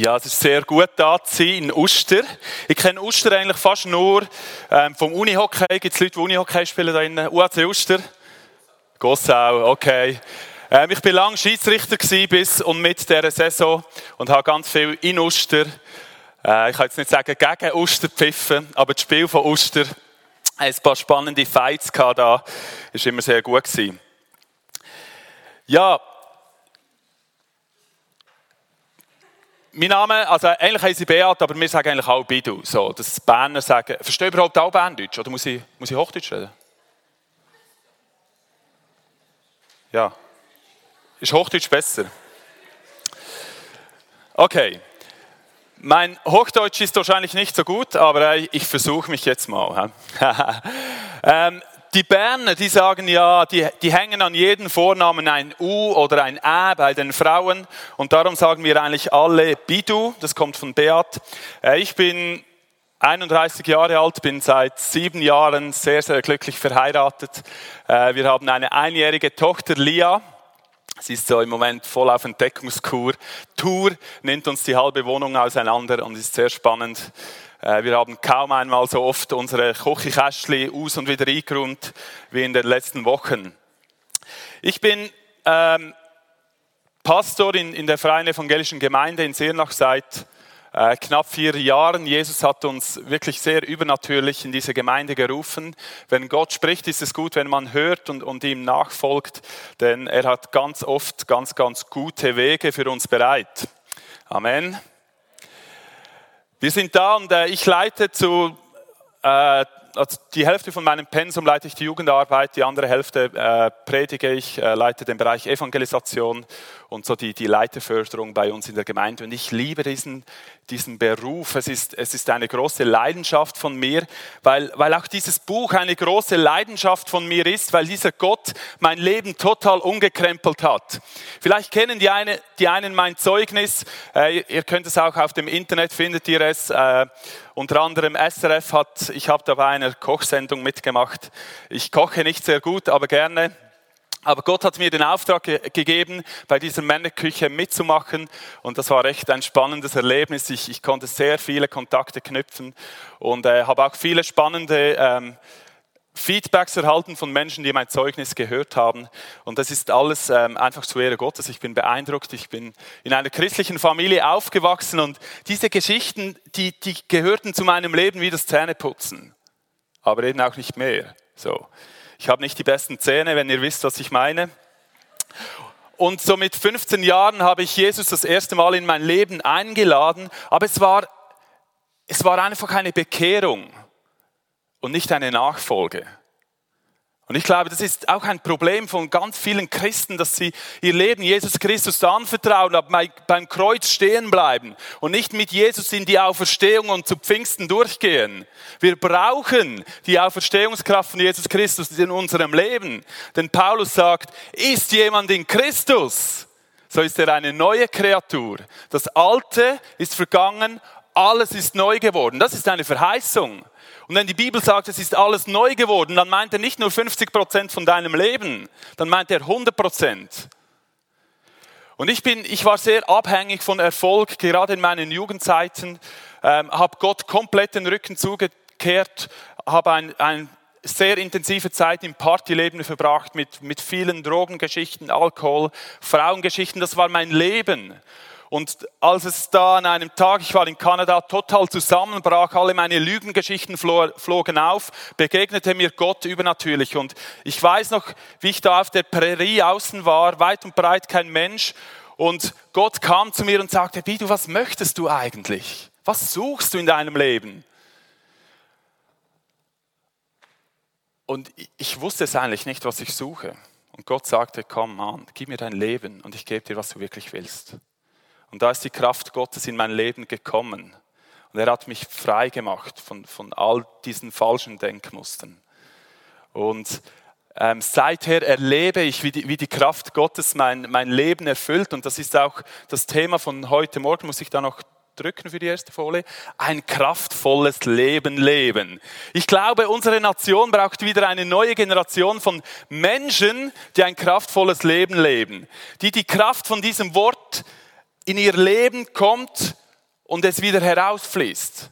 Ja, es ist sehr gut da zu sein in Uster. Ich kenne Uster eigentlich fast nur ähm, vom Unihockey. Gibt es Leute, die Unihockey spielen da innen? UAC Uster? Gossau, okay. Ähm, ich bin lange Schiedsrichter bis und mit dieser Saison und habe ganz viel in Uster. Äh, ich kann jetzt nicht sagen gegen Uster pfiffen, aber das Spiel von Uster, ein paar spannende Fights gehabt da, ist immer sehr gut gewesen. Ja, mein Name, also eigentlich heiße ich Beat, aber wir sagen eigentlich auch Bidu. So, dass Berner sagen, verstehe ich überhaupt auch Berndeutsch oder muss ich, muss ich Hochdeutsch reden? Ja. Ist Hochdeutsch besser? Okay. Mein Hochdeutsch ist wahrscheinlich nicht so gut, aber ich versuche mich jetzt mal. ähm, die Berner, die sagen ja, die, die hängen an jedem Vornamen ein U oder ein Ä bei den Frauen und darum sagen wir eigentlich alle Bidu, das kommt von Beat. Äh, ich bin 31 Jahre alt, bin seit sieben Jahren sehr, sehr glücklich verheiratet. Äh, wir haben eine einjährige Tochter, Lia. Sie ist so im Moment voll auf Entdeckungskur. Tour nimmt uns die halbe Wohnung auseinander und ist sehr spannend. Äh, wir haben kaum einmal so oft unsere Küchenkästchen aus und wieder eingeräumt wie in den letzten Wochen. Ich bin ähm, Pastor in, in der Freien Evangelischen Gemeinde in Seernach seit äh, knapp vier Jahren. Jesus hat uns wirklich sehr übernatürlich in diese Gemeinde gerufen. Wenn Gott spricht, ist es gut, wenn man hört und, und ihm nachfolgt, denn er hat ganz oft ganz, ganz gute Wege für uns bereit. Amen. Wir sind da und äh, ich leite zu, äh, also die Hälfte von meinem Pensum leite ich die Jugendarbeit, die andere Hälfte äh, predige ich, äh, leite den Bereich Evangelisation und so die, die Leiterförderung bei uns in der Gemeinde. Und ich liebe diesen, diesen Beruf. Es ist, es ist eine große Leidenschaft von mir, weil, weil auch dieses Buch eine große Leidenschaft von mir ist, weil dieser Gott mein Leben total umgekrempelt hat. Vielleicht kennen die, eine, die einen mein Zeugnis. Äh, ihr könnt es auch auf dem Internet, findet ihr es. Äh, unter anderem SRF hat, ich habe dabei eine Kochsendung mitgemacht. Ich koche nicht sehr gut, aber gerne. Aber Gott hat mir den Auftrag ge gegeben, bei dieser Männerküche mitzumachen. Und das war echt ein spannendes Erlebnis. Ich, ich konnte sehr viele Kontakte knüpfen und äh, habe auch viele spannende ähm, Feedbacks erhalten von Menschen, die mein Zeugnis gehört haben. Und das ist alles ähm, einfach zu Ehre Gottes. Ich bin beeindruckt. Ich bin in einer christlichen Familie aufgewachsen und diese Geschichten, die, die gehörten zu meinem Leben wie das Zähneputzen. Aber eben auch nicht mehr. So. Ich habe nicht die besten Zähne, wenn ihr wisst, was ich meine. Und so mit 15 Jahren habe ich Jesus das erste Mal in mein Leben eingeladen, aber es war, es war einfach eine Bekehrung und nicht eine Nachfolge. Und ich glaube, das ist auch ein Problem von ganz vielen Christen, dass sie ihr Leben Jesus Christus anvertrauen, aber beim Kreuz stehen bleiben und nicht mit Jesus in die Auferstehung und zu Pfingsten durchgehen. Wir brauchen die Auferstehungskraft von Jesus Christus in unserem Leben. Denn Paulus sagt, ist jemand in Christus, so ist er eine neue Kreatur. Das Alte ist vergangen, alles ist neu geworden. Das ist eine Verheißung. Und wenn die Bibel sagt, es ist alles neu geworden, dann meint er nicht nur 50 Prozent von deinem Leben, dann meint er 100 Prozent. Und ich bin, ich war sehr abhängig von Erfolg, gerade in meinen Jugendzeiten, ähm, habe Gott komplett den Rücken zugekehrt, habe ein, ein sehr intensive Zeit im Partyleben verbracht mit, mit vielen Drogengeschichten, Alkohol, Frauengeschichten. Das war mein Leben. Und als es da an einem Tag, ich war in Kanada, total zusammenbrach, alle meine Lügengeschichten flogen auf, begegnete mir Gott übernatürlich. Und ich weiß noch, wie ich da auf der Prärie außen war, weit und breit kein Mensch. Und Gott kam zu mir und sagte, Bidu, was möchtest du eigentlich? Was suchst du in deinem Leben? Und ich wusste es eigentlich nicht, was ich suche. Und Gott sagte, komm, Mann, gib mir dein Leben und ich gebe dir, was du wirklich willst. Und da ist die Kraft Gottes in mein Leben gekommen. Und er hat mich frei gemacht von, von all diesen falschen Denkmustern. Und ähm, seither erlebe ich, wie die, wie die Kraft Gottes mein, mein Leben erfüllt. Und das ist auch das Thema von heute Morgen, muss ich da noch drücken für die erste Folie. Ein kraftvolles Leben leben. Ich glaube, unsere Nation braucht wieder eine neue Generation von Menschen, die ein kraftvolles Leben leben. Die die Kraft von diesem Wort in ihr Leben kommt und es wieder herausfließt.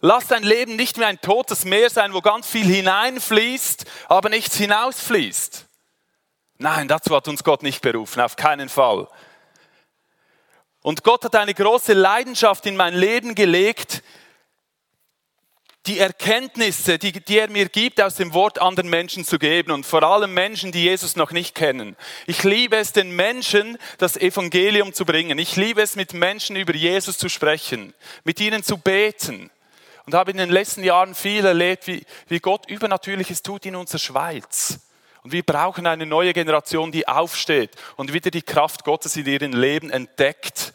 Lass dein Leben nicht mehr ein totes Meer sein, wo ganz viel hineinfließt, aber nichts hinausfließt. Nein, dazu hat uns Gott nicht berufen, auf keinen Fall. Und Gott hat eine große Leidenschaft in mein Leben gelegt, die Erkenntnisse, die, die, er mir gibt, aus dem Wort anderen Menschen zu geben und vor allem Menschen, die Jesus noch nicht kennen. Ich liebe es, den Menschen das Evangelium zu bringen. Ich liebe es, mit Menschen über Jesus zu sprechen, mit ihnen zu beten. Und habe in den letzten Jahren viel erlebt, wie, wie Gott Übernatürliches tut in unserer Schweiz. Und wir brauchen eine neue Generation, die aufsteht und wieder die Kraft Gottes in ihrem Leben entdeckt.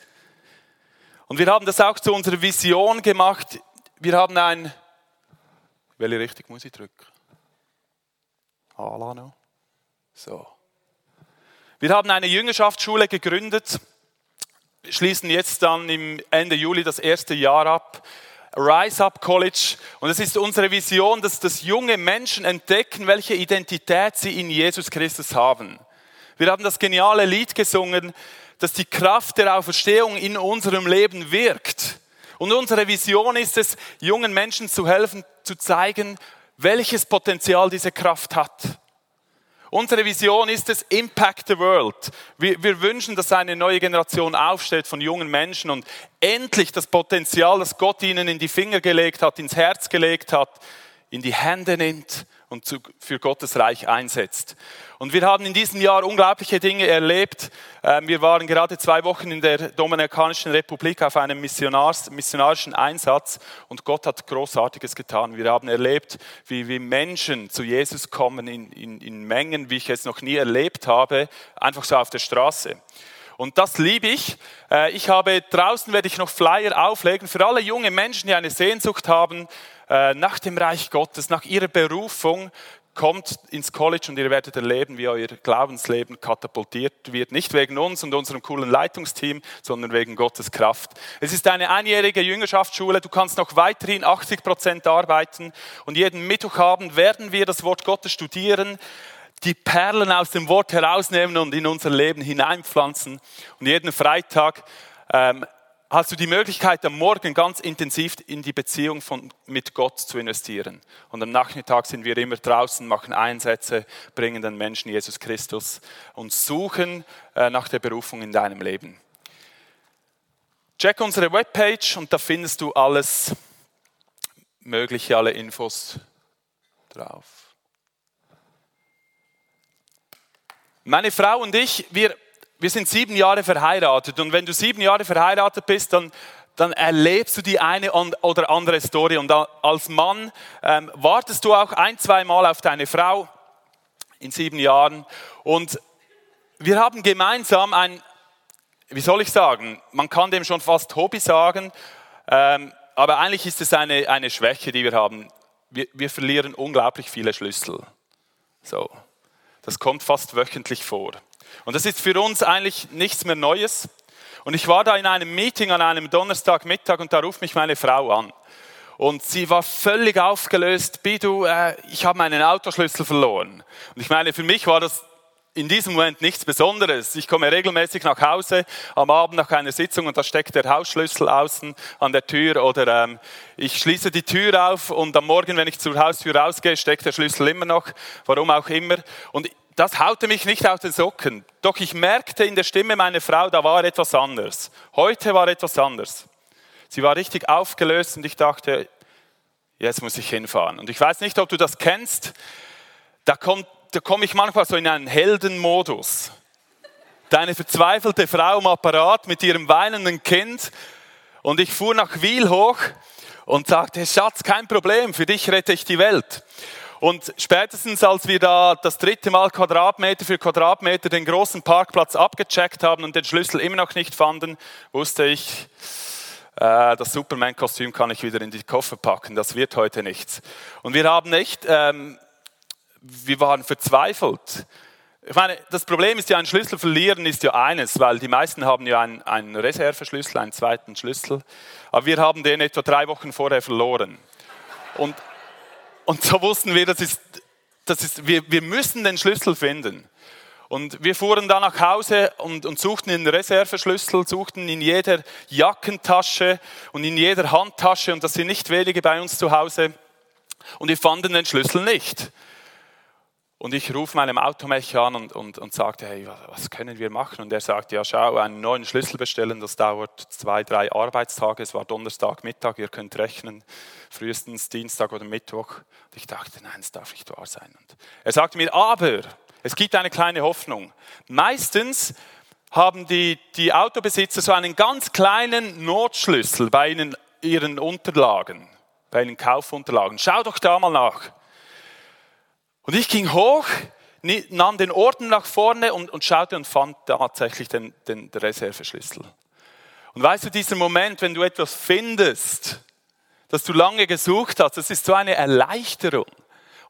Und wir haben das auch zu unserer Vision gemacht. Wir haben ein welche Richtung muss ich drücken? Alano. So. Wir haben eine Jüngerschaftsschule gegründet, schließen jetzt dann im Ende Juli das erste Jahr ab. Rise Up College. Und es ist unsere Vision, dass das junge Menschen entdecken, welche Identität sie in Jesus Christus haben. Wir haben das geniale Lied gesungen, dass die Kraft der Auferstehung in unserem Leben wirkt. Und unsere Vision ist es, jungen Menschen zu helfen, zu zeigen, welches Potenzial diese Kraft hat. Unsere Vision ist es, Impact the World. Wir, wir, wünschen, dass eine neue Generation aufsteht von jungen Menschen und endlich das Potenzial, das Gott ihnen in die Finger gelegt hat, ins Herz gelegt hat, in die Hände nimmt und zu, für Gottes Reich einsetzt. Und wir haben in diesem Jahr unglaubliche Dinge erlebt. Ähm, wir waren gerade zwei Wochen in der Dominikanischen Republik auf einem Missionars, missionarischen Einsatz und Gott hat Großartiges getan. Wir haben erlebt, wie, wie Menschen zu Jesus kommen in, in, in Mengen, wie ich es noch nie erlebt habe, einfach so auf der Straße. Und das liebe ich. Äh, ich habe draußen werde ich noch Flyer auflegen für alle junge Menschen, die eine Sehnsucht haben nach dem Reich Gottes, nach ihrer Berufung, kommt ins College und ihr werdet erleben, wie euer Glaubensleben katapultiert wird. Nicht wegen uns und unserem coolen Leitungsteam, sondern wegen Gottes Kraft. Es ist eine einjährige Jüngerschaftsschule. Du kannst noch weiterhin 80 Prozent arbeiten. Und jeden Mittwochabend werden wir das Wort Gottes studieren, die Perlen aus dem Wort herausnehmen und in unser Leben hineinpflanzen. Und jeden Freitag ähm, hast du die Möglichkeit, am Morgen ganz intensiv in die Beziehung von, mit Gott zu investieren. Und am Nachmittag sind wir immer draußen, machen Einsätze, bringen den Menschen Jesus Christus und suchen äh, nach der Berufung in deinem Leben. Check unsere Webpage und da findest du alles Mögliche, alle Infos drauf. Meine Frau und ich, wir wir sind sieben Jahre verheiratet und wenn du sieben Jahre verheiratet bist, dann, dann erlebst du die eine oder andere Story und als Mann ähm, wartest du auch ein, zwei Mal auf deine Frau in sieben Jahren und wir haben gemeinsam ein, wie soll ich sagen, man kann dem schon fast Hobby sagen, ähm, aber eigentlich ist es eine, eine Schwäche, die wir haben. Wir, wir verlieren unglaublich viele Schlüssel. So, das kommt fast wöchentlich vor. Und das ist für uns eigentlich nichts mehr Neues. Und ich war da in einem Meeting an einem Donnerstagmittag und da ruft mich meine Frau an. Und sie war völlig aufgelöst. Bidu, äh, ich habe meinen Autoschlüssel verloren. Und ich meine, für mich war das in diesem Moment nichts Besonderes. Ich komme regelmäßig nach Hause am Abend nach einer Sitzung und da steckt der Hausschlüssel außen an der Tür oder ähm, ich schließe die Tür auf und am Morgen, wenn ich zur Haustür rausgehe, steckt der Schlüssel immer noch, warum auch immer. Und das haute mich nicht aus den Socken. Doch ich merkte in der Stimme meiner Frau, da war etwas anders. Heute war etwas anders. Sie war richtig aufgelöst und ich dachte, jetzt muss ich hinfahren. Und ich weiß nicht, ob du das kennst. Da, kommt, da komme ich manchmal so in einen Heldenmodus. Deine verzweifelte Frau am Apparat mit ihrem weinenden Kind. Und ich fuhr nach Wiel hoch und sagte, Schatz, kein Problem, für dich rette ich die Welt. Und spätestens als wir da das dritte Mal Quadratmeter für Quadratmeter den großen Parkplatz abgecheckt haben und den Schlüssel immer noch nicht fanden, wusste ich, äh, das Superman-Kostüm kann ich wieder in die Koffer packen, das wird heute nichts. Und wir haben echt, ähm, wir waren verzweifelt. Ich meine, das Problem ist ja, ein Schlüssel verlieren ist ja eines, weil die meisten haben ja einen, einen Reserveschlüssel, einen zweiten Schlüssel. Aber wir haben den etwa drei Wochen vorher verloren. Und und so wussten wir, das ist, das ist, wir, wir müssen den Schlüssel finden. Und wir fuhren dann nach Hause und, und suchten den Reserveschlüssel, suchten in jeder Jackentasche und in jeder Handtasche, und das sind nicht wenige bei uns zu Hause, und wir fanden den Schlüssel nicht. Und ich rufe meinem Automech an und, und, und sagte, hey, was können wir machen? Und er sagte, ja, schau, einen neuen Schlüssel bestellen, das dauert zwei, drei Arbeitstage. Es war Donnerstag, Mittag, ihr könnt rechnen, frühestens Dienstag oder Mittwoch. Und ich dachte, nein, es darf nicht wahr sein. Und er sagte mir, aber es gibt eine kleine Hoffnung. Meistens haben die, die Autobesitzer so einen ganz kleinen Notschlüssel bei ihnen, ihren Unterlagen, bei ihren Kaufunterlagen. Schau doch da mal nach. Und ich ging hoch, nahm den Orden nach vorne und, und schaute und fand tatsächlich den, den, Reserveschlüssel. Und weißt du, dieser Moment, wenn du etwas findest, das du lange gesucht hast, das ist so eine Erleichterung.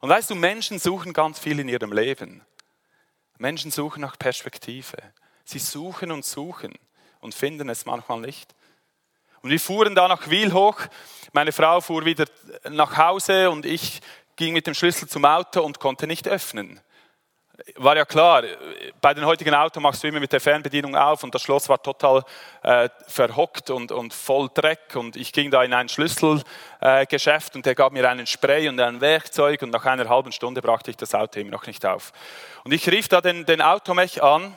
Und weißt du, Menschen suchen ganz viel in ihrem Leben. Menschen suchen nach Perspektive. Sie suchen und suchen und finden es manchmal nicht. Und wir fuhren da nach Wiel hoch. Meine Frau fuhr wieder nach Hause und ich ging mit dem Schlüssel zum Auto und konnte nicht öffnen. War ja klar, bei den heutigen Autos machst du immer mit der Fernbedienung auf und das Schloss war total äh, verhockt und, und voll Dreck. Und ich ging da in ein Schlüsselgeschäft äh, und der gab mir einen Spray und ein Werkzeug und nach einer halben Stunde brachte ich das Auto immer noch nicht auf. Und ich rief da den, den Automech an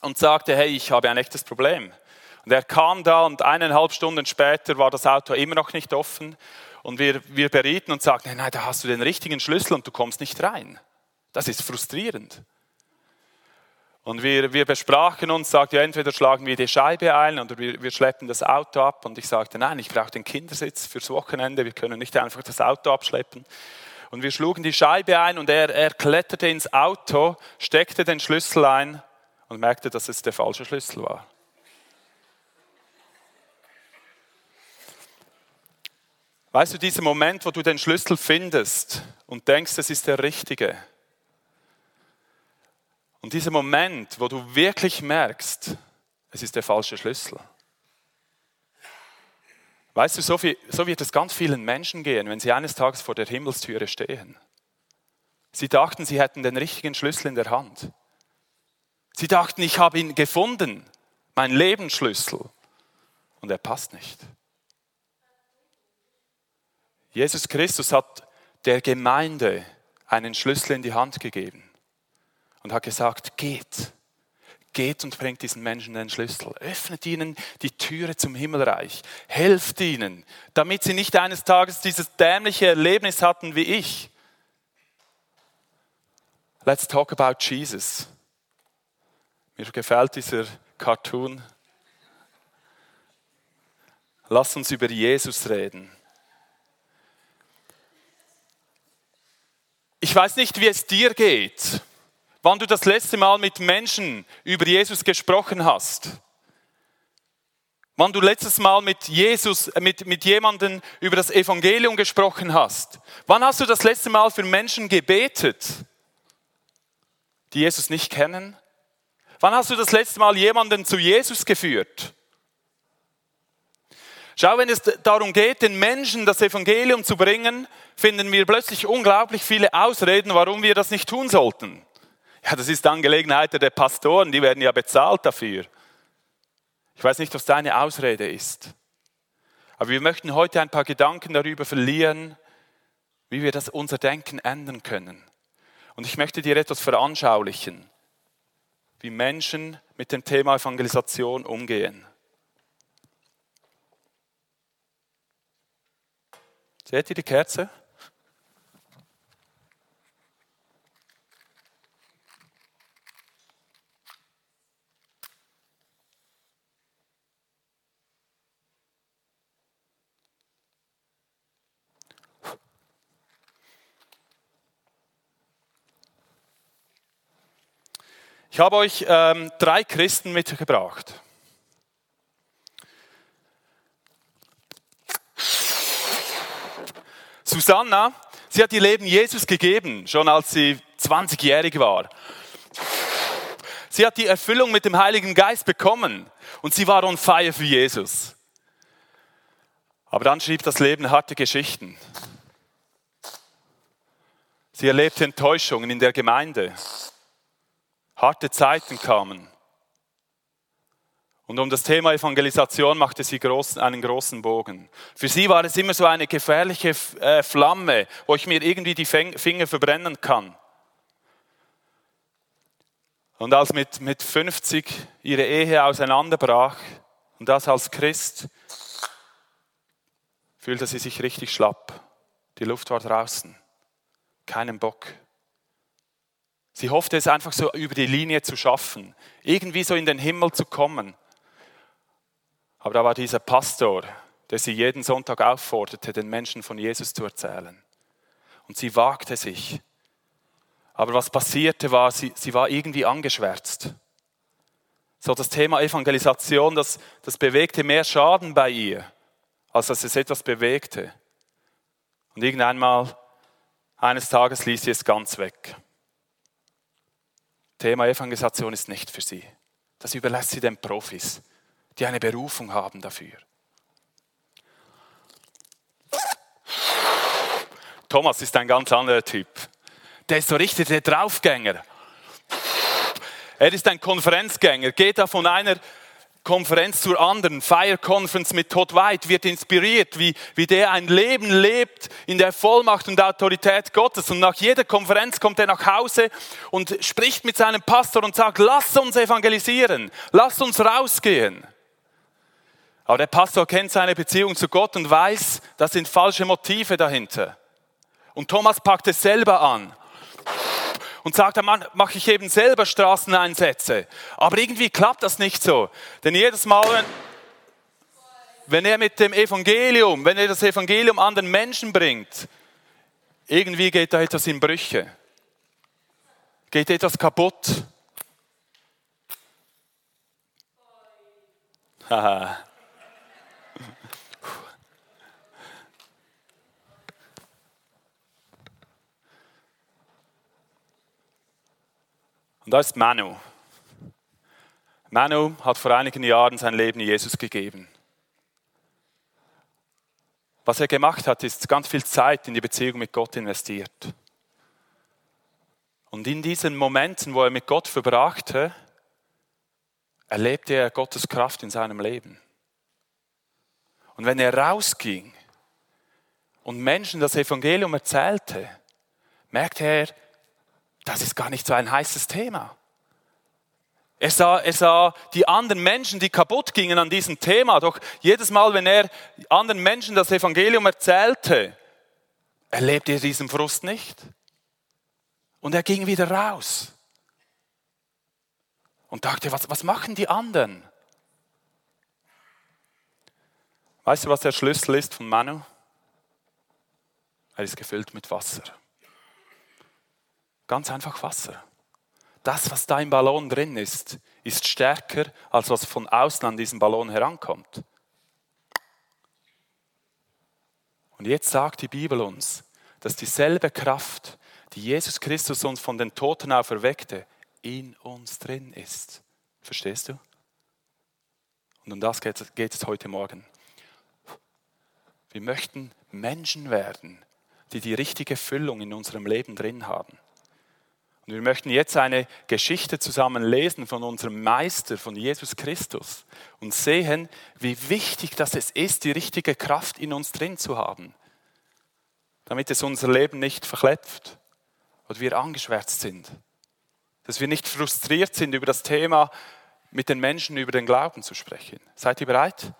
und sagte, hey, ich habe ein echtes Problem. Und er kam da und eineinhalb Stunden später war das Auto immer noch nicht offen. Und wir, wir berieten und sagten, nein, da hast du den richtigen Schlüssel und du kommst nicht rein. Das ist frustrierend. Und wir, wir besprachen uns, sagten, ja, entweder schlagen wir die Scheibe ein oder wir, wir schleppen das Auto ab. Und ich sagte, nein, ich brauche den Kindersitz fürs Wochenende, wir können nicht einfach das Auto abschleppen. Und wir schlugen die Scheibe ein und er, er kletterte ins Auto, steckte den Schlüssel ein und merkte, dass es der falsche Schlüssel war. Weißt du, dieser Moment, wo du den Schlüssel findest und denkst, es ist der richtige. Und dieser Moment, wo du wirklich merkst, es ist der falsche Schlüssel. Weißt du, so, viel, so wird es ganz vielen Menschen gehen, wenn sie eines Tages vor der Himmelstüre stehen. Sie dachten, sie hätten den richtigen Schlüssel in der Hand. Sie dachten, ich habe ihn gefunden, mein Lebensschlüssel. Und er passt nicht. Jesus Christus hat der Gemeinde einen Schlüssel in die Hand gegeben und hat gesagt, geht, Geht und bringt diesen Menschen den Schlüssel. Öffnet ihnen die Türe zum Himmelreich. Helft ihnen, damit sie nicht eines Tages dieses dämliche Erlebnis hatten wie ich. Let's talk about Jesus. Mir gefällt dieser Cartoon. Lass uns über Jesus reden. Ich weiß nicht, wie es dir geht wann du das letzte Mal mit Menschen über Jesus gesprochen hast. Wann du letztes Mal mit Jesus, mit, mit jemandem über das Evangelium gesprochen hast. Wann hast du das letzte Mal für Menschen gebetet, die Jesus nicht kennen? Wann hast du das letzte Mal jemanden zu Jesus geführt? Schau, wenn es darum geht, den Menschen das Evangelium zu bringen, finden wir plötzlich unglaublich viele Ausreden, warum wir das nicht tun sollten. Ja, das ist Angelegenheit der Pastoren, die werden ja bezahlt dafür. Ich weiß nicht, was deine Ausrede ist. Aber wir möchten heute ein paar Gedanken darüber verlieren, wie wir das unser Denken ändern können. Und ich möchte dir etwas veranschaulichen, wie Menschen mit dem Thema Evangelisation umgehen. Seht ihr die Kerze? Ich habe euch ähm, drei Christen mitgebracht. Susanna, sie hat ihr Leben Jesus gegeben, schon als sie 20-jährig war. Sie hat die Erfüllung mit dem Heiligen Geist bekommen und sie war on fire für Jesus. Aber dann schrieb das Leben harte Geschichten. Sie erlebte Enttäuschungen in der Gemeinde harte Zeiten kamen. Und um das Thema Evangelisation machte sie großen, einen großen Bogen. Für sie war es immer so eine gefährliche äh, Flamme, wo ich mir irgendwie die Finger verbrennen kann. Und als mit, mit 50 ihre Ehe auseinanderbrach, und das als Christ, fühlte sie sich richtig schlapp. Die Luft war draußen. Keinen Bock. Sie hoffte es einfach so über die Linie zu schaffen, irgendwie so in den Himmel zu kommen. Aber da war dieser Pastor, der sie jeden Sonntag aufforderte, den Menschen von Jesus zu erzählen. Und sie wagte sich. Aber was passierte war, sie, sie war irgendwie angeschwärzt. So das Thema Evangelisation, das, das bewegte mehr Schaden bei ihr, als dass es etwas bewegte. Und irgendeinmal, eines Tages ließ sie es ganz weg. Thema Evangelisation ist nicht für sie. Das überlässt sie den Profis, die eine Berufung haben dafür. Thomas ist ein ganz anderer Typ. Der ist so richtig der Draufgänger. Er ist ein Konferenzgänger, geht da von einer Konferenz zur anderen, Fire Conference mit Todd White, wird inspiriert, wie, wie der ein Leben lebt in der Vollmacht und Autorität Gottes. Und nach jeder Konferenz kommt er nach Hause und spricht mit seinem Pastor und sagt, lass uns evangelisieren, lass uns rausgehen. Aber der Pastor kennt seine Beziehung zu Gott und weiß, das sind falsche Motive dahinter. Und Thomas packt es selber an und sagt, dann mache ich eben selber Straßeneinsätze. Aber irgendwie klappt das nicht so. Denn jedes Mal, wenn, wenn er mit dem Evangelium, wenn er das Evangelium an den Menschen bringt, irgendwie geht da etwas in Brüche. Geht etwas kaputt. Haha. Und da ist Manu. Manu hat vor einigen Jahren sein Leben Jesus gegeben. Was er gemacht hat, ist ganz viel Zeit in die Beziehung mit Gott investiert. Und in diesen Momenten, wo er mit Gott verbrachte, erlebte er Gottes Kraft in seinem Leben. Und wenn er rausging und Menschen das Evangelium erzählte, merkte er, das ist gar nicht so ein heißes Thema. Er sah, er sah die anderen Menschen, die kaputt gingen an diesem Thema. Doch jedes Mal, wenn er anderen Menschen das Evangelium erzählte, erlebte er diesen Frust nicht. Und er ging wieder raus und dachte, was, was machen die anderen? Weißt du, was der Schlüssel ist von Manu? Er ist gefüllt mit Wasser. Ganz einfach Wasser. Das, was da im Ballon drin ist, ist stärker, als was von außen an diesen Ballon herankommt. Und jetzt sagt die Bibel uns, dass dieselbe Kraft, die Jesus Christus uns von den Toten auferweckte, in uns drin ist. Verstehst du? Und um das geht, geht es heute Morgen. Wir möchten Menschen werden, die die richtige Füllung in unserem Leben drin haben. Und wir möchten jetzt eine Geschichte zusammen lesen von unserem Meister, von Jesus Christus und sehen, wie wichtig das es ist, die richtige Kraft in uns drin zu haben, damit es unser Leben nicht verklepft oder wir angeschwärzt sind, dass wir nicht frustriert sind über das Thema, mit den Menschen über den Glauben zu sprechen. Seid ihr bereit?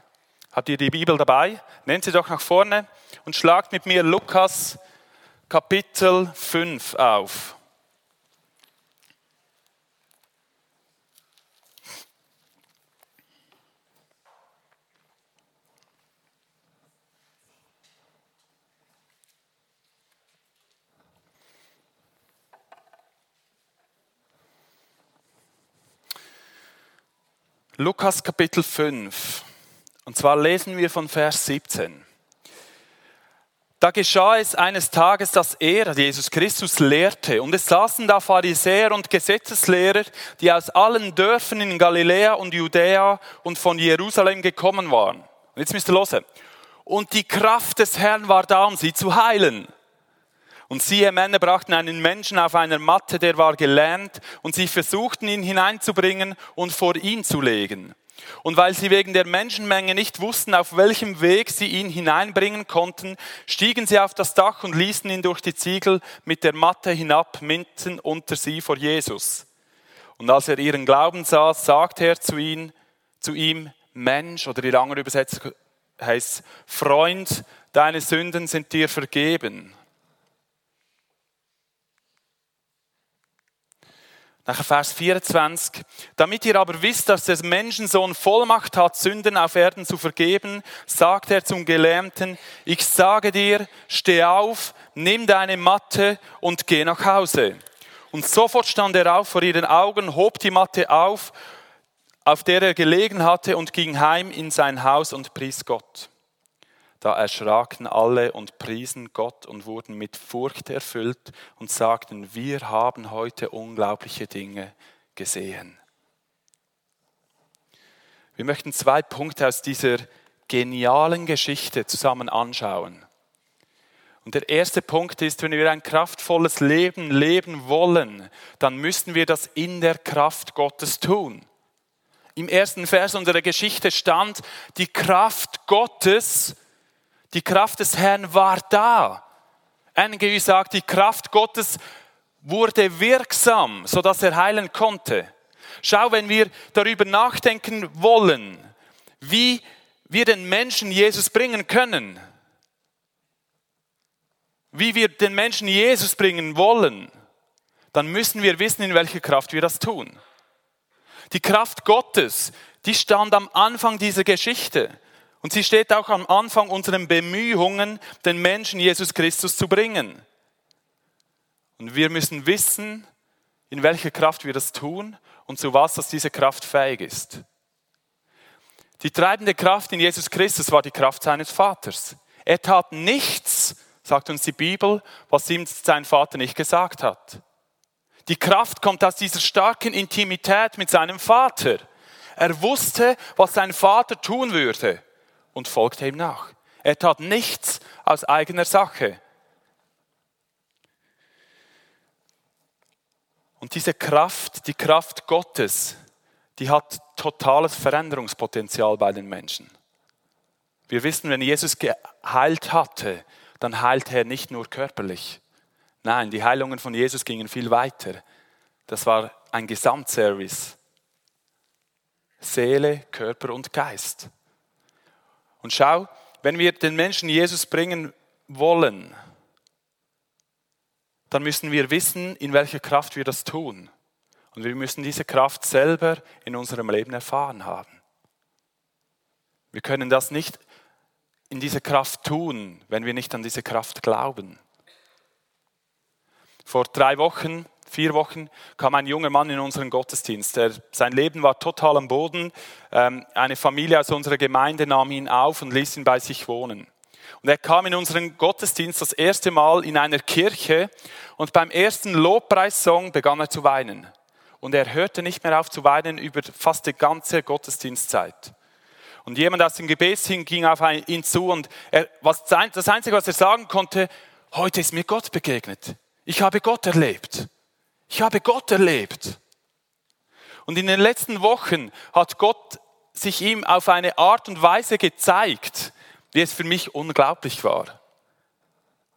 Habt ihr die Bibel dabei? Nehmt sie doch nach vorne und schlagt mit mir Lukas Kapitel 5 auf. Lukas Kapitel 5. Und zwar lesen wir von Vers 17. Da geschah es eines Tages, dass er, Jesus Christus, lehrte. Und es saßen da Pharisäer und Gesetzeslehrer, die aus allen Dörfern in Galiläa und Judäa und von Jerusalem gekommen waren. Und jetzt müsst ihr hören. Und die Kraft des Herrn war da, um sie zu heilen. Und siehe, Männer brachten einen Menschen auf einer Matte, der war gelähmt, und sie versuchten ihn hineinzubringen und vor ihn zu legen. Und weil sie wegen der Menschenmenge nicht wussten, auf welchem Weg sie ihn hineinbringen konnten, stiegen sie auf das Dach und ließen ihn durch die Ziegel mit der Matte hinab, mitten unter sie vor Jesus. Und als er ihren Glauben sah, sagte er zu, ihn, zu ihm, Mensch, oder die andere Übersetzung heißt, Freund, deine Sünden sind dir vergeben. Nachher Vers 24. Damit ihr aber wisst, dass der Menschensohn Vollmacht hat, Sünden auf Erden zu vergeben, sagt er zum Gelähmten, ich sage dir, steh auf, nimm deine Matte und geh nach Hause. Und sofort stand er auf vor ihren Augen, hob die Matte auf, auf der er gelegen hatte und ging heim in sein Haus und pries Gott. Da erschraken alle und priesen Gott und wurden mit Furcht erfüllt und sagten, wir haben heute unglaubliche Dinge gesehen. Wir möchten zwei Punkte aus dieser genialen Geschichte zusammen anschauen. Und der erste Punkt ist, wenn wir ein kraftvolles Leben leben wollen, dann müssen wir das in der Kraft Gottes tun. Im ersten Vers unserer Geschichte stand, die Kraft Gottes die Kraft des Herrn war da. NGÜ sagt, die Kraft Gottes wurde wirksam, sodass er heilen konnte. Schau, wenn wir darüber nachdenken wollen, wie wir den Menschen Jesus bringen können, wie wir den Menschen Jesus bringen wollen, dann müssen wir wissen, in welcher Kraft wir das tun. Die Kraft Gottes, die stand am Anfang dieser Geschichte. Und sie steht auch am Anfang unserer Bemühungen, den Menschen Jesus Christus zu bringen. Und wir müssen wissen, in welcher Kraft wir das tun und zu was dass diese Kraft fähig ist. Die treibende Kraft in Jesus Christus war die Kraft seines Vaters. Er tat nichts, sagt uns die Bibel, was ihm sein Vater nicht gesagt hat. Die Kraft kommt aus dieser starken Intimität mit seinem Vater. Er wusste, was sein Vater tun würde und folgte ihm nach. Er tat nichts aus eigener Sache. Und diese Kraft, die Kraft Gottes, die hat totales Veränderungspotenzial bei den Menschen. Wir wissen, wenn Jesus geheilt hatte, dann heilte er nicht nur körperlich. Nein, die Heilungen von Jesus gingen viel weiter. Das war ein Gesamtservice. Seele, Körper und Geist. Und schau, wenn wir den Menschen Jesus bringen wollen, dann müssen wir wissen, in welcher Kraft wir das tun. Und wir müssen diese Kraft selber in unserem Leben erfahren haben. Wir können das nicht in diese Kraft tun, wenn wir nicht an diese Kraft glauben. Vor drei Wochen vier Wochen kam ein junger Mann in unseren Gottesdienst. Der, sein Leben war total am Boden. Ähm, eine Familie aus unserer Gemeinde nahm ihn auf und ließ ihn bei sich wohnen. Und er kam in unseren Gottesdienst das erste Mal in einer Kirche und beim ersten Lobpreissong begann er zu weinen. Und er hörte nicht mehr auf zu weinen über fast die ganze Gottesdienstzeit. Und jemand aus dem Gebetsteam ging auf ihn zu und er, was, das Einzige, was er sagen konnte, heute ist mir Gott begegnet. Ich habe Gott erlebt. Ich habe Gott erlebt. Und in den letzten Wochen hat Gott sich ihm auf eine Art und Weise gezeigt, wie es für mich unglaublich war.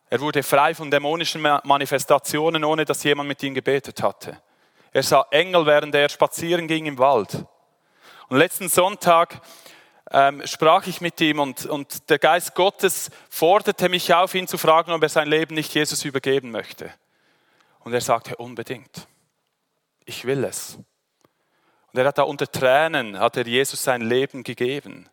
Er wurde frei von dämonischen Manifestationen, ohne dass jemand mit ihm gebetet hatte. Er sah Engel, während er spazieren ging im Wald. Und letzten Sonntag ähm, sprach ich mit ihm und, und der Geist Gottes forderte mich auf, ihn zu fragen, ob er sein Leben nicht Jesus übergeben möchte. Und er sagte, unbedingt. Ich will es. Und er hat da unter Tränen, hat er Jesus sein Leben gegeben.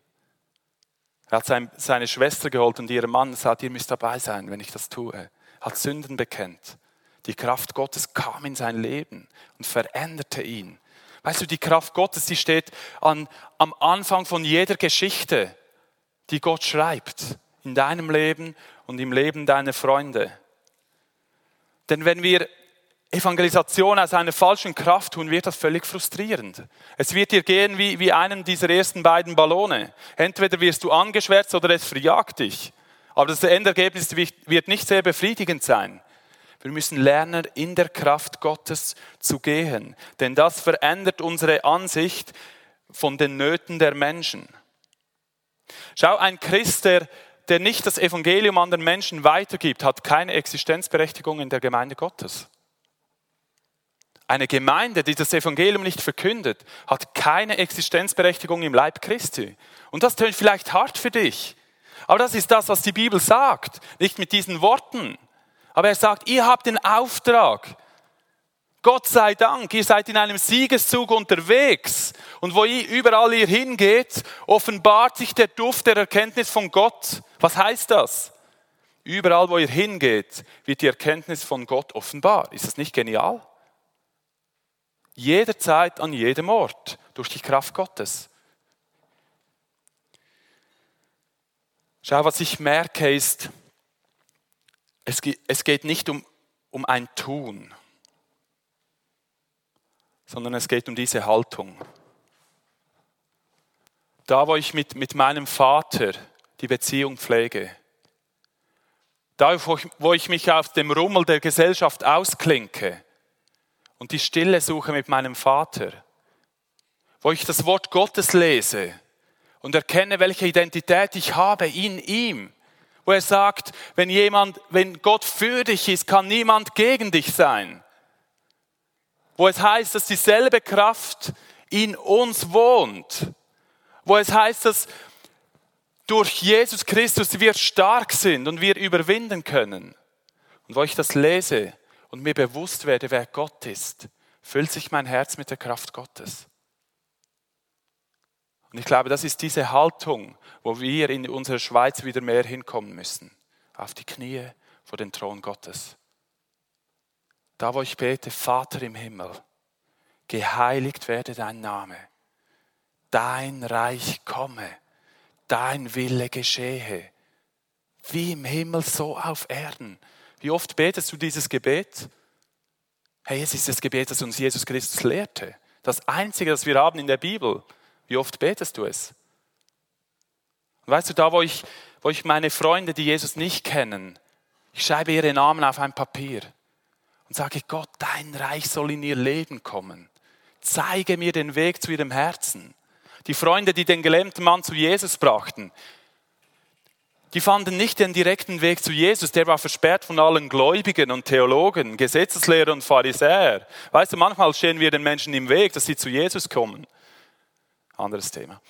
Er hat sein, seine Schwester geholt und ihrem Mann sagt, ihr müsst dabei sein, wenn ich das tue. Er Hat Sünden bekennt. Die Kraft Gottes kam in sein Leben und veränderte ihn. Weißt du, die Kraft Gottes, die steht an, am Anfang von jeder Geschichte, die Gott schreibt. In deinem Leben und im Leben deiner Freunde. Denn wenn wir Evangelisation aus einer falschen Kraft tun, wird das völlig frustrierend. Es wird dir gehen wie, wie einem dieser ersten beiden Ballone. Entweder wirst du angeschwärzt oder es verjagt dich. Aber das Endergebnis wird nicht sehr befriedigend sein. Wir müssen lernen, in der Kraft Gottes zu gehen, denn das verändert unsere Ansicht von den Nöten der Menschen. Schau, ein Christ, der, der nicht das Evangelium an den Menschen weitergibt, hat keine Existenzberechtigung in der Gemeinde Gottes. Eine Gemeinde, die das Evangelium nicht verkündet, hat keine Existenzberechtigung im Leib Christi. Und das tönt vielleicht hart für dich. Aber das ist das, was die Bibel sagt. Nicht mit diesen Worten. Aber er sagt, ihr habt den Auftrag. Gott sei Dank, ihr seid in einem Siegeszug unterwegs. Und wo ihr, überall ihr hingeht, offenbart sich der Duft der Erkenntnis von Gott. Was heißt das? Überall, wo ihr hingeht, wird die Erkenntnis von Gott offenbar. Ist das nicht genial? Jederzeit, an jedem Ort, durch die Kraft Gottes. Schau, was ich merke ist, es geht nicht um, um ein Tun, sondern es geht um diese Haltung. Da, wo ich mit, mit meinem Vater die Beziehung pflege, da, wo ich mich auf dem Rummel der Gesellschaft ausklinke und die Stille suche mit meinem Vater, wo ich das Wort Gottes lese und erkenne, welche Identität ich habe in ihm. Wo er sagt, wenn jemand, wenn Gott für dich ist, kann niemand gegen dich sein. Wo es heißt, dass dieselbe Kraft in uns wohnt. Wo es heißt, dass durch Jesus Christus wir stark sind und wir überwinden können. Und wo ich das lese und mir bewusst werde, wer Gott ist, füllt sich mein Herz mit der Kraft Gottes. Und ich glaube, das ist diese Haltung, wo wir in unserer Schweiz wieder mehr hinkommen müssen. Auf die Knie vor den Thron Gottes. Da, wo ich bete, Vater im Himmel, geheiligt werde dein Name, dein Reich komme, dein Wille geschehe, wie im Himmel so auf Erden. Wie oft betest du dieses Gebet? Hey, es ist das Gebet, das uns Jesus Christus lehrte. Das einzige, das wir haben in der Bibel. Wie oft betest du es? Weißt du, da wo ich, wo ich meine Freunde, die Jesus nicht kennen, ich schreibe ihre Namen auf ein Papier und sage, Gott, dein Reich soll in ihr Leben kommen. Zeige mir den Weg zu ihrem Herzen. Die Freunde, die den gelähmten Mann zu Jesus brachten, die fanden nicht den direkten Weg zu Jesus, der war versperrt von allen Gläubigen und Theologen, Gesetzeslehrer und Pharisäer. Weißt du, manchmal stehen wir den Menschen im Weg, dass sie zu Jesus kommen. Anderes Thema.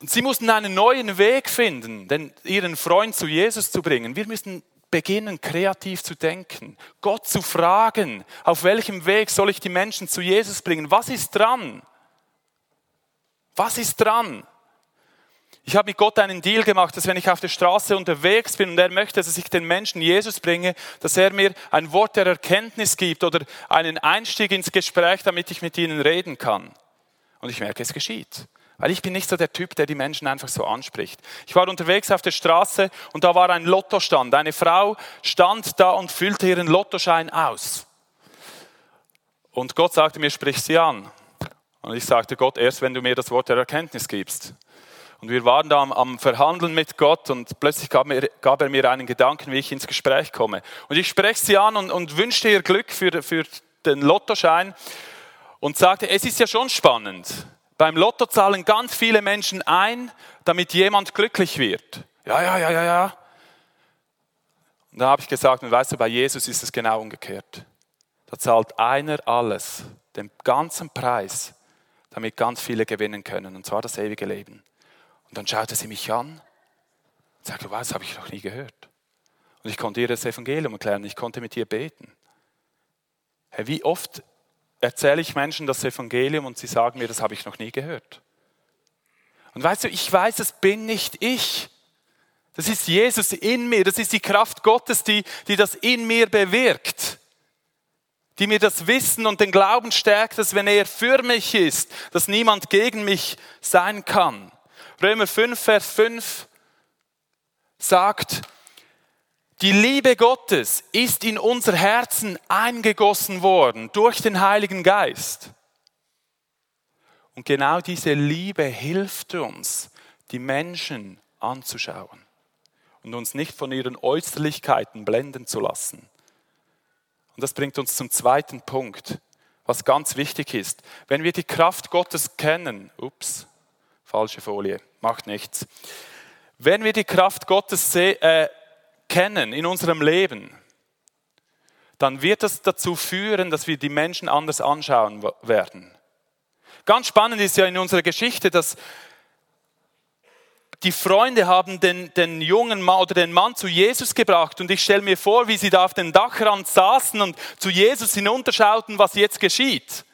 Und sie mussten einen neuen Weg finden, denn ihren Freund zu Jesus zu bringen. Wir müssen beginnen, kreativ zu denken, Gott zu fragen, auf welchem Weg soll ich die Menschen zu Jesus bringen? Was ist dran? Was ist dran? Ich habe mit Gott einen Deal gemacht, dass wenn ich auf der Straße unterwegs bin und er möchte, dass ich den Menschen Jesus bringe, dass er mir ein Wort der Erkenntnis gibt oder einen Einstieg ins Gespräch, damit ich mit ihnen reden kann. Und ich merke, es geschieht. Weil ich bin nicht so der Typ, der die Menschen einfach so anspricht. Ich war unterwegs auf der Straße und da war ein Lottostand. Eine Frau stand da und füllte ihren Lottoschein aus. Und Gott sagte mir, sprich sie an. Und ich sagte, Gott, erst wenn du mir das Wort der Erkenntnis gibst. Und wir waren da am, am Verhandeln mit Gott und plötzlich gab, mir, gab, er mir einen Gedanken, wie ich ins Gespräch komme. Und ich spreche sie an und, und wünschte ihr Glück für, für den Lottoschein und sagte, es ist ja schon spannend. Beim Lotto zahlen ganz viele Menschen ein, damit jemand glücklich wird. Ja, ja, ja, ja, ja. Und da habe ich gesagt, und weißt du, bei Jesus ist es genau umgekehrt. Da zahlt einer alles, den ganzen Preis, damit ganz viele gewinnen können, und zwar das ewige Leben. Und dann schaute sie mich an und sagte, was habe ich noch nie gehört. Und ich konnte ihr das Evangelium erklären, ich konnte mit ihr beten. Hey, wie oft erzähle ich Menschen das Evangelium und sie sagen mir, das habe ich noch nie gehört. Und weißt du, ich weiß, es bin nicht ich. Das ist Jesus in mir, das ist die Kraft Gottes, die, die das in mir bewirkt. Die mir das Wissen und den Glauben stärkt, dass wenn er für mich ist, dass niemand gegen mich sein kann. Römer 5, Vers 5 sagt, die Liebe Gottes ist in unser Herzen eingegossen worden durch den Heiligen Geist. Und genau diese Liebe hilft uns, die Menschen anzuschauen und uns nicht von ihren Äußerlichkeiten blenden zu lassen, Und das bringt uns zum zweiten Punkt, was ganz wichtig ist. Wenn wir die Kraft Gottes kennen, ups, falsche Folie, macht nichts. Wenn wir die Kraft Gottes äh, kennen in unserem Leben, dann wird das dazu führen, dass wir die Menschen anders anschauen werden. Ganz spannend ist ja in unserer Geschichte, dass die Freunde haben den, den jungen Mann oder den Mann zu Jesus gebracht und ich stelle mir vor, wie sie da auf dem Dachrand saßen und zu Jesus hinunterschauten, was jetzt geschieht.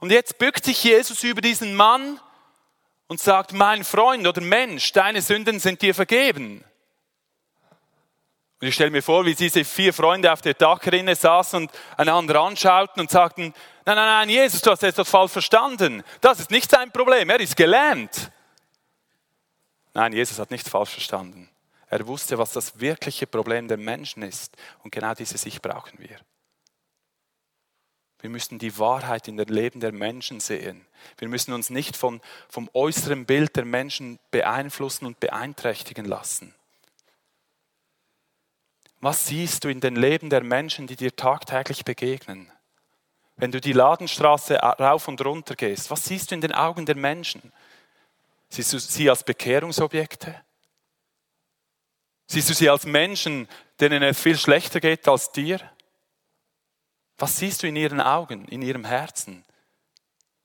Und jetzt bückt sich Jesus über diesen Mann und sagt, mein Freund oder Mensch, deine Sünden sind dir vergeben. Und ich stelle mir vor, wie diese vier Freunde auf der Dachrinne saßen und einander anschauten und sagten, nein, nein, nein, Jesus, du hast etwas falsch verstanden. Das ist nicht sein Problem, er ist gelähmt. Nein, Jesus hat nicht falsch verstanden. Er wusste, was das wirkliche Problem der Menschen ist. Und genau diese Sicht brauchen wir. Wir müssen die Wahrheit in dem Leben der Menschen sehen. Wir müssen uns nicht von, vom äußeren Bild der Menschen beeinflussen und beeinträchtigen lassen. Was siehst du in den Leben der Menschen, die dir tagtäglich begegnen? Wenn du die Ladenstraße rauf und runter gehst, was siehst du in den Augen der Menschen? Siehst du sie als Bekehrungsobjekte? Siehst du sie als Menschen, denen es viel schlechter geht als dir? Was siehst du in ihren Augen, in ihrem Herzen?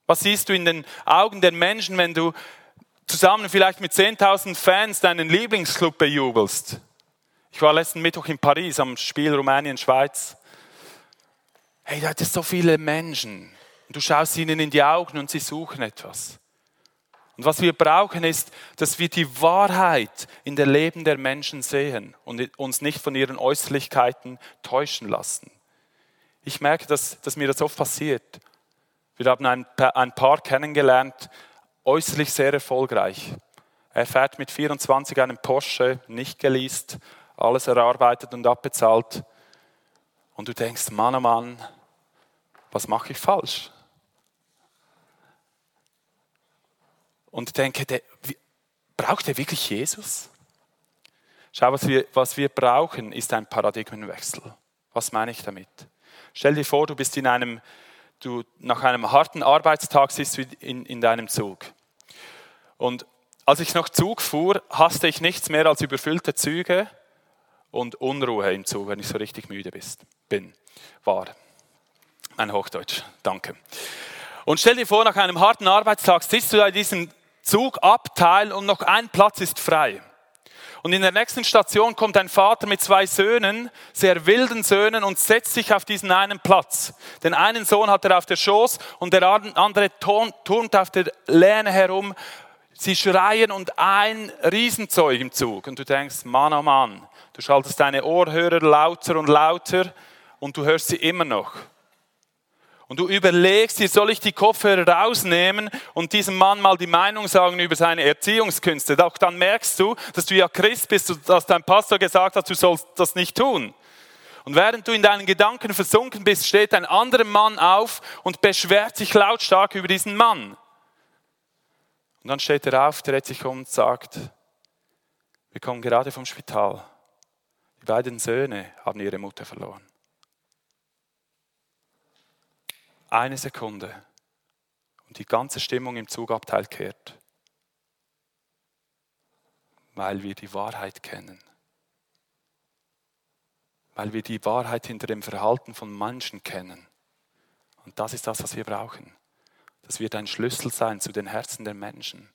Was siehst du in den Augen der Menschen, wenn du zusammen vielleicht mit 10.000 Fans deinen Lieblingsclub bejubelst? Ich war letzten Mittwoch in Paris am Spiel Rumänien-Schweiz. Hey, da hat es so viele Menschen. Und du schaust ihnen in die Augen und sie suchen etwas. Und was wir brauchen ist, dass wir die Wahrheit in der Leben der Menschen sehen und uns nicht von ihren Äußerlichkeiten täuschen lassen. Ich merke, dass, dass mir das oft passiert. Wir haben ein, ein Paar kennengelernt, äußerlich sehr erfolgreich. Er fährt mit 24 einen Porsche, nicht geleast, alles erarbeitet und abbezahlt. Und du denkst, Mann, oh Mann, was mache ich falsch? und denke, der, braucht er wirklich Jesus? Schau, was wir, was wir brauchen, ist ein Paradigmenwechsel. Was meine ich damit? Stell dir vor, du bist in einem, du nach einem harten Arbeitstag sitzt in, in deinem Zug. Und als ich noch Zug fuhr, hasste ich nichts mehr als überfüllte Züge und Unruhe im Zug, wenn ich so richtig müde bist, bin, war. Ein Hochdeutsch, danke. Und stell dir vor, nach einem harten Arbeitstag sitzt du in diesem Zugabteil und noch ein Platz ist frei. Und in der nächsten Station kommt ein Vater mit zwei Söhnen, sehr wilden Söhnen, und setzt sich auf diesen einen Platz. Den einen Sohn hat er auf der Schoß und der andere turnt auf der Lehne herum. Sie schreien und ein Riesenzeug im Zug. Und du denkst, Mann, oh Mann, du schaltest deine Ohrhörer lauter und lauter und du hörst sie immer noch und du überlegst dir, soll ich die Kopfhörer rausnehmen und diesem Mann mal die Meinung sagen über seine Erziehungskünste. Doch dann merkst du, dass du ja Christ bist und dass dein Pastor gesagt hat, du sollst das nicht tun. Und während du in deinen Gedanken versunken bist, steht ein anderer Mann auf und beschwert sich lautstark über diesen Mann. Und dann steht er auf, dreht sich um und sagt, wir kommen gerade vom Spital. Die beiden Söhne haben ihre Mutter verloren. Eine Sekunde und die ganze Stimmung im Zugabteil kehrt, weil wir die Wahrheit kennen, weil wir die Wahrheit hinter dem Verhalten von Menschen kennen. Und das ist das, was wir brauchen. Das wird ein Schlüssel sein zu den Herzen der Menschen.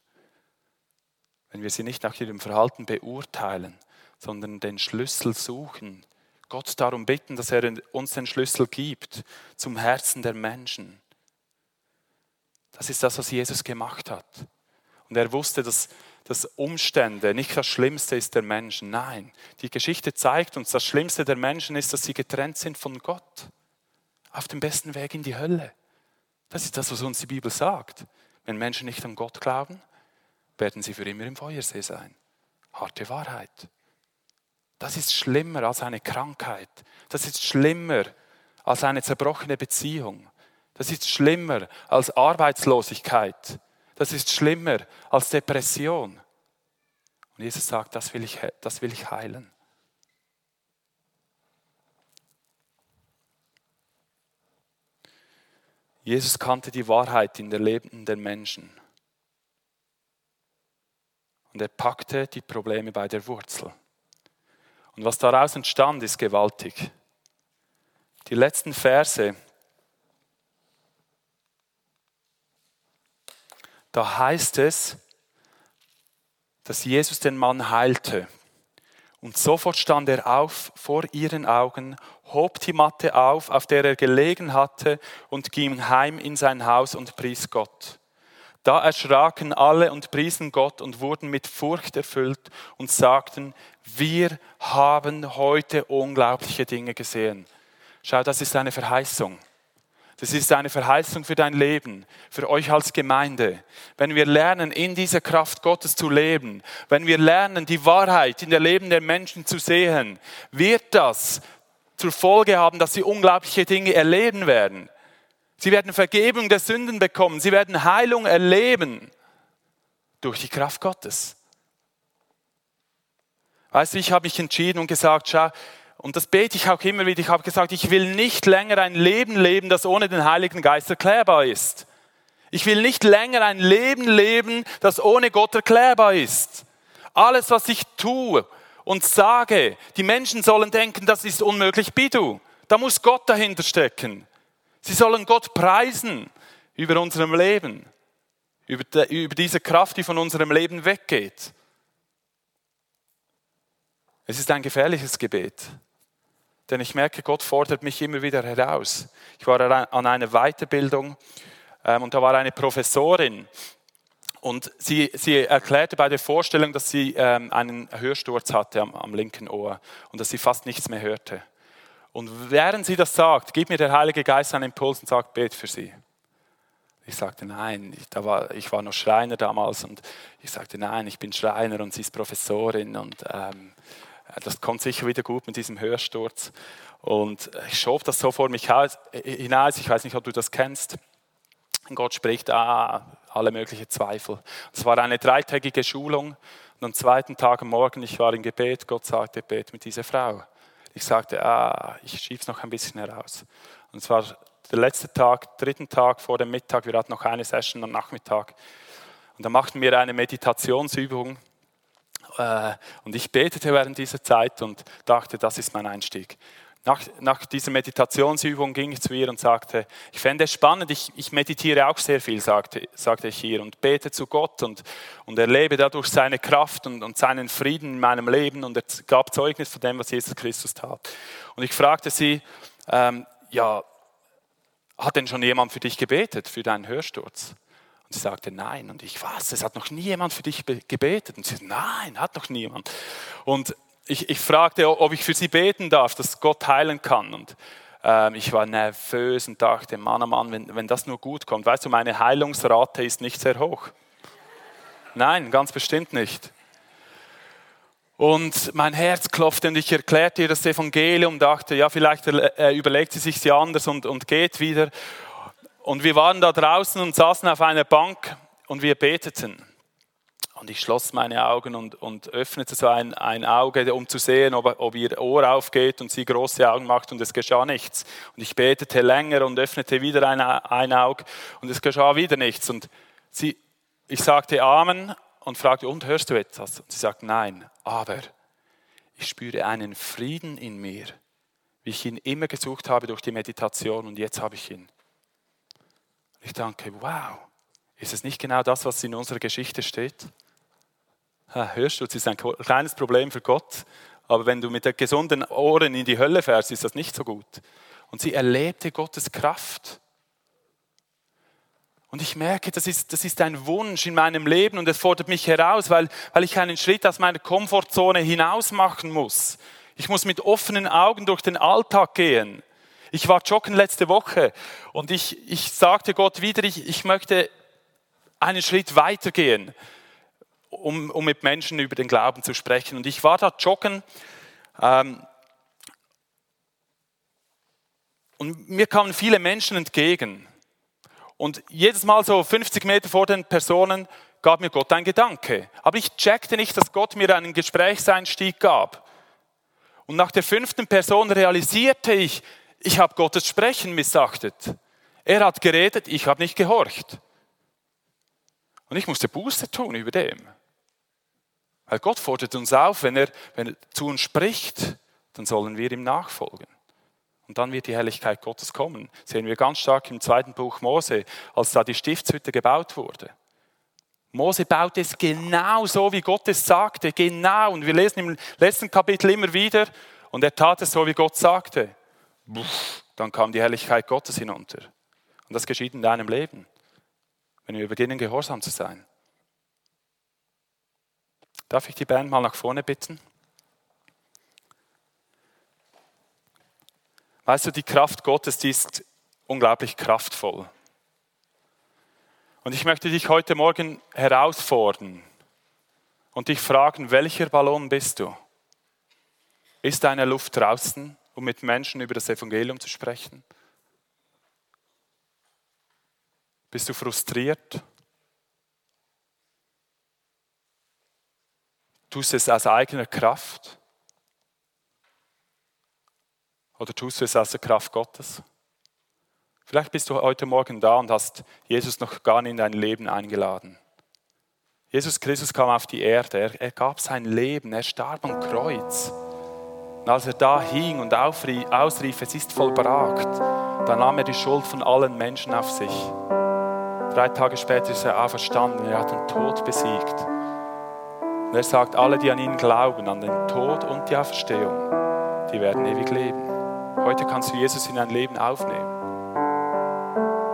Wenn wir sie nicht nach ihrem Verhalten beurteilen, sondern den Schlüssel suchen, Gott darum bitten, dass er uns den Schlüssel gibt zum Herzen der Menschen. Das ist das, was Jesus gemacht hat. Und er wusste, dass, dass Umstände nicht das Schlimmste ist der Menschen. Nein, die Geschichte zeigt uns, das Schlimmste der Menschen ist, dass sie getrennt sind von Gott. Auf dem besten Weg in die Hölle. Das ist das, was uns die Bibel sagt. Wenn Menschen nicht an Gott glauben, werden sie für immer im Feuersee sein. Harte Wahrheit. Das ist schlimmer als eine Krankheit. Das ist schlimmer als eine zerbrochene Beziehung. Das ist schlimmer als Arbeitslosigkeit. Das ist schlimmer als Depression. Und Jesus sagt, das will ich, das will ich heilen. Jesus kannte die Wahrheit in der lebenden Menschen. Und er packte die Probleme bei der Wurzel. Und was daraus entstand, ist gewaltig. Die letzten Verse, da heißt es, dass Jesus den Mann heilte. Und sofort stand er auf vor ihren Augen, hob die Matte auf, auf der er gelegen hatte, und ging heim in sein Haus und pries Gott. Da erschraken alle und priesen Gott und wurden mit Furcht erfüllt und sagten, wir haben heute unglaubliche Dinge gesehen. Schau, das ist eine Verheißung. Das ist eine Verheißung für dein Leben, für euch als Gemeinde. Wenn wir lernen, in dieser Kraft Gottes zu leben, wenn wir lernen, die Wahrheit in der Leben der Menschen zu sehen, wird das zur Folge haben, dass sie unglaubliche Dinge erleben werden. Sie werden Vergebung der Sünden bekommen. Sie werden Heilung erleben durch die Kraft Gottes. Weißt du, ich habe mich entschieden und gesagt, schau, und das bete ich auch immer wieder. Ich habe gesagt, ich will nicht länger ein Leben leben, das ohne den Heiligen Geist erklärbar ist. Ich will nicht länger ein Leben leben, das ohne Gott erklärbar ist. Alles, was ich tue und sage, die Menschen sollen denken, das ist unmöglich, bidu. Da muss Gott dahinter stecken. Sie sollen Gott preisen über unserem Leben, über, über diese Kraft, die von unserem Leben weggeht. Es ist ein gefährliches Gebet. Denn ich merke, Gott fordert mich immer wieder heraus. Ich war an einer Weiterbildung ähm, und da war eine Professorin und sie, sie erklärte bei der Vorstellung, dass sie ähm, einen Hörsturz hatte am, am linken Ohr und dass sie fast nichts mehr hörte. Und während sie das sagt, gibt mir der Heilige Geist einen Impuls und sagt, bet für sie. Ich sagte, nein, ich, da war, ich war noch Schreiner damals und ich sagte, nein, ich bin Schreiner und sie ist Professorin und ähm, das kommt sicher wieder gut mit diesem Hörsturz. Und ich schob das so vor mich hinaus. Ich weiß nicht, ob du das kennst. Gott spricht ah, alle möglichen Zweifel. Es war eine dreitägige Schulung. Und am zweiten Tag am Morgen, ich war im Gebet, Gott sagte, bet mit dieser Frau. Ich sagte, ah, ich schieb's noch ein bisschen heraus. Und es war der letzte Tag, dritten Tag vor dem Mittag. Wir hatten noch eine Session am Nachmittag. Und da machten wir eine Meditationsübung. Äh, und ich betete während dieser Zeit und dachte, das ist mein Einstieg. Nach, nach, dieser Meditationsübung ging ich zu ihr und sagte, ich fände es spannend, ich, ich meditiere auch sehr viel, sagte, sagte ich ihr, und bete zu Gott und, und erlebe dadurch seine Kraft und, und seinen Frieden in meinem Leben und er gab Zeugnis von dem, was Jesus Christus tat. Und ich fragte sie, ähm, ja, hat denn schon jemand für dich gebetet, für deinen Hörsturz? Und sie sagte, nein. Und ich, was, es hat noch nie jemand für dich gebetet. Und sie sagte, nein, hat noch niemand. Und ich, ich fragte, ob ich für sie beten darf, dass Gott heilen kann. Und ähm, ich war nervös und dachte, Mann, oh Mann, wenn, wenn das nur gut kommt. Weißt du, meine Heilungsrate ist nicht sehr hoch. Nein, ganz bestimmt nicht. Und mein Herz klopfte und ich erklärte ihr das Evangelium, dachte, ja, vielleicht äh, überlegt sie sich anders und, und geht wieder. Und wir waren da draußen und saßen auf einer Bank und wir beteten. Und ich schloss meine Augen und, und öffnete so ein, ein Auge, um zu sehen, ob, ob ihr Ohr aufgeht und sie große Augen macht und es geschah nichts. Und ich betete länger und öffnete wieder ein, ein Auge und es geschah wieder nichts. Und sie, ich sagte Amen und fragte, und hörst du etwas? Und sie sagt, nein, aber ich spüre einen Frieden in mir, wie ich ihn immer gesucht habe durch die Meditation und jetzt habe ich ihn. Ich denke, wow, ist es nicht genau das, was in unserer Geschichte steht? Hörst du, es ist ein kleines Problem für Gott, aber wenn du mit den gesunden Ohren in die Hölle fährst, ist das nicht so gut. Und sie erlebte Gottes Kraft. Und ich merke, das ist, das ist ein Wunsch in meinem Leben und es fordert mich heraus, weil, weil ich einen Schritt aus meiner Komfortzone hinaus machen muss. Ich muss mit offenen Augen durch den Alltag gehen. Ich war joggen letzte Woche und ich, ich sagte Gott wieder, ich, ich möchte einen Schritt weitergehen, um, um mit Menschen über den Glauben zu sprechen. Und ich war da joggen ähm, und mir kamen viele Menschen entgegen. Und jedes Mal so 50 Meter vor den Personen gab mir Gott ein Gedanke. Aber ich checkte nicht, dass Gott mir einen Gesprächseinstieg gab. Und nach der fünften Person realisierte ich, ich habe Gottes Sprechen missachtet. Er hat geredet, ich habe nicht gehorcht. Und ich musste Buße tun über dem. Weil Gott fordert uns auf, wenn er, wenn er zu uns spricht, dann sollen wir ihm nachfolgen. Und dann wird die Herrlichkeit Gottes kommen. Das sehen wir ganz stark im zweiten Buch Mose, als da die Stiftshütte gebaut wurde. Mose baut es genau so, wie Gott es sagte, genau. Und wir lesen im letzten Kapitel immer wieder, und er tat es so, wie Gott sagte. Dann kam die Herrlichkeit Gottes hinunter. Und das geschieht in deinem Leben, wenn wir beginnen, gehorsam zu sein. Darf ich die Band mal nach vorne bitten? Weißt du, die Kraft Gottes, die ist unglaublich kraftvoll. Und ich möchte dich heute Morgen herausfordern und dich fragen, welcher Ballon bist du? Ist deine Luft draußen, um mit Menschen über das Evangelium zu sprechen? Bist du frustriert? Tust du es aus eigener Kraft? Oder tust du es aus der Kraft Gottes? Vielleicht bist du heute Morgen da und hast Jesus noch gar nicht in dein Leben eingeladen. Jesus Christus kam auf die Erde, er, er gab sein Leben, er starb am Kreuz. Und als er da hing und aufrief, ausrief, es ist vollbracht, dann nahm er die Schuld von allen Menschen auf sich. Drei Tage später ist er auferstanden, er hat den Tod besiegt. Und er sagt, alle, die an ihn glauben, an den Tod und die Auferstehung, die werden ewig leben. Heute kannst du Jesus in dein Leben aufnehmen.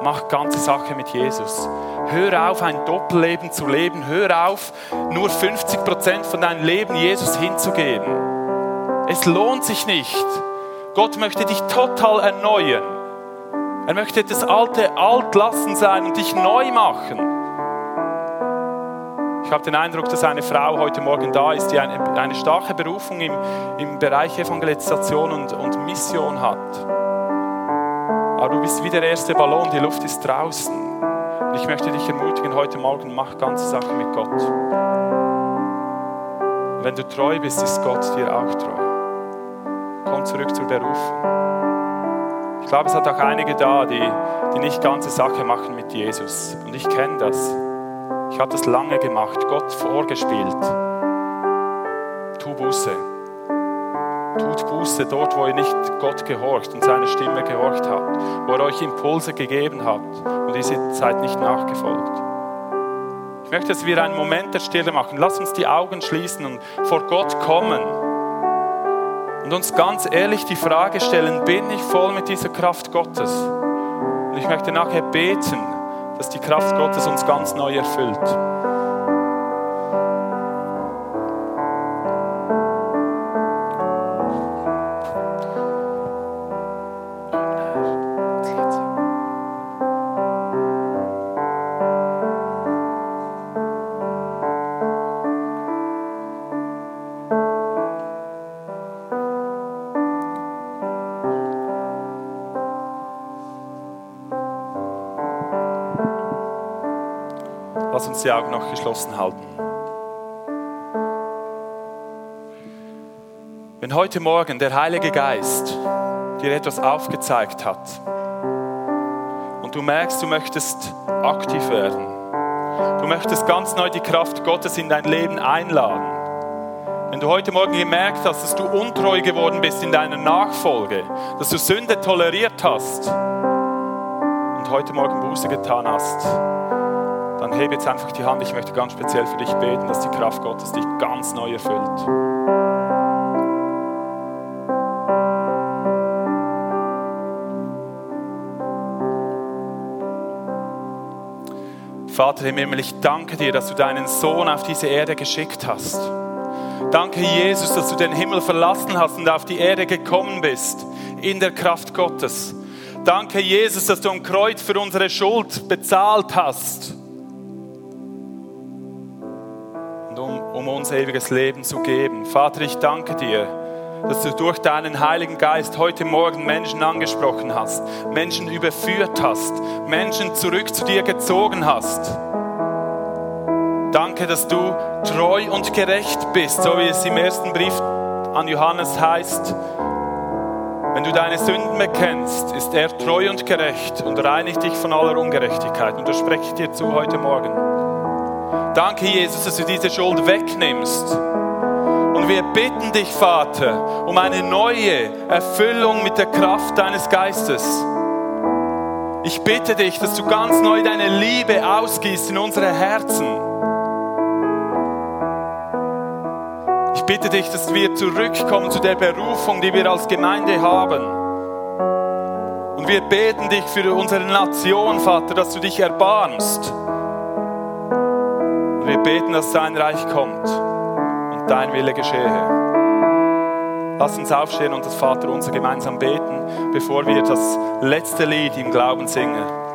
Mach ganze Sache mit Jesus. Hör auf, ein Doppelleben zu leben. Hör auf, nur 50 Prozent von deinem Leben Jesus hinzugeben. Es lohnt sich nicht. Gott möchte dich total erneuern. Er möchte das Alte alt lassen sein und dich neu machen. Ich habe den Eindruck, dass eine Frau heute Morgen da ist, die eine, eine starke Berufung im, im Bereich Evangelisation und, und Mission hat. Aber du bist wie der erste Ballon, die Luft ist draußen. Und ich möchte dich ermutigen, heute Morgen mach ganze Sache mit Gott. Wenn du treu bist, ist Gott dir auch treu. Komm zurück zur Berufung. Ich glaube, es hat auch einige da, die, die nicht ganze Sache machen mit Jesus. Und ich kenne das. Ich habe das lange gemacht, Gott vorgespielt. Tu Buße. Tut Buße dort, wo ihr nicht Gott gehorcht und seine Stimme gehorcht habt, wo er euch Impulse gegeben hat und ihr seid nicht nachgefolgt. Ich möchte, dass wir einen Moment der Stille machen. Lass uns die Augen schließen und vor Gott kommen und uns ganz ehrlich die Frage stellen, bin ich voll mit dieser Kraft Gottes? Und ich möchte nachher beten dass die Kraft Gottes uns ganz neu erfüllt. Die Augen noch geschlossen halten. Wenn heute Morgen der Heilige Geist dir etwas aufgezeigt hat und du merkst, du möchtest aktiv werden, du möchtest ganz neu die Kraft Gottes in dein Leben einladen, wenn du heute Morgen gemerkt hast, dass du untreu geworden bist in deiner Nachfolge, dass du Sünde toleriert hast und heute Morgen Buße getan hast, dann hebe jetzt einfach die Hand. Ich möchte ganz speziell für dich beten, dass die Kraft Gottes dich ganz neu erfüllt. Vater im Himmel, ich danke dir, dass du deinen Sohn auf diese Erde geschickt hast. Danke, Jesus, dass du den Himmel verlassen hast und auf die Erde gekommen bist, in der Kraft Gottes. Danke, Jesus, dass du am Kreuz für unsere Schuld bezahlt hast. Um uns ewiges Leben zu geben. Vater, ich danke dir, dass du durch deinen Heiligen Geist heute Morgen Menschen angesprochen hast, Menschen überführt hast, Menschen zurück zu dir gezogen hast. Danke, dass du treu und gerecht bist, so wie es im ersten Brief an Johannes heißt. Wenn du deine Sünden bekennst, ist er treu und gerecht und reinigt dich von aller Ungerechtigkeit. Und das spreche ich dir zu heute Morgen. Danke, Jesus, dass du diese Schuld wegnimmst. Und wir bitten dich, Vater, um eine neue Erfüllung mit der Kraft deines Geistes. Ich bitte dich, dass du ganz neu deine Liebe ausgießt in unsere Herzen. Ich bitte dich, dass wir zurückkommen zu der Berufung, die wir als Gemeinde haben. Und wir beten dich für unsere Nation, Vater, dass du dich erbarmst. Wir beten, dass dein Reich kommt und dein Wille geschehe. Lass uns aufstehen und das Vater unser gemeinsam beten, bevor wir das letzte Lied im Glauben singen.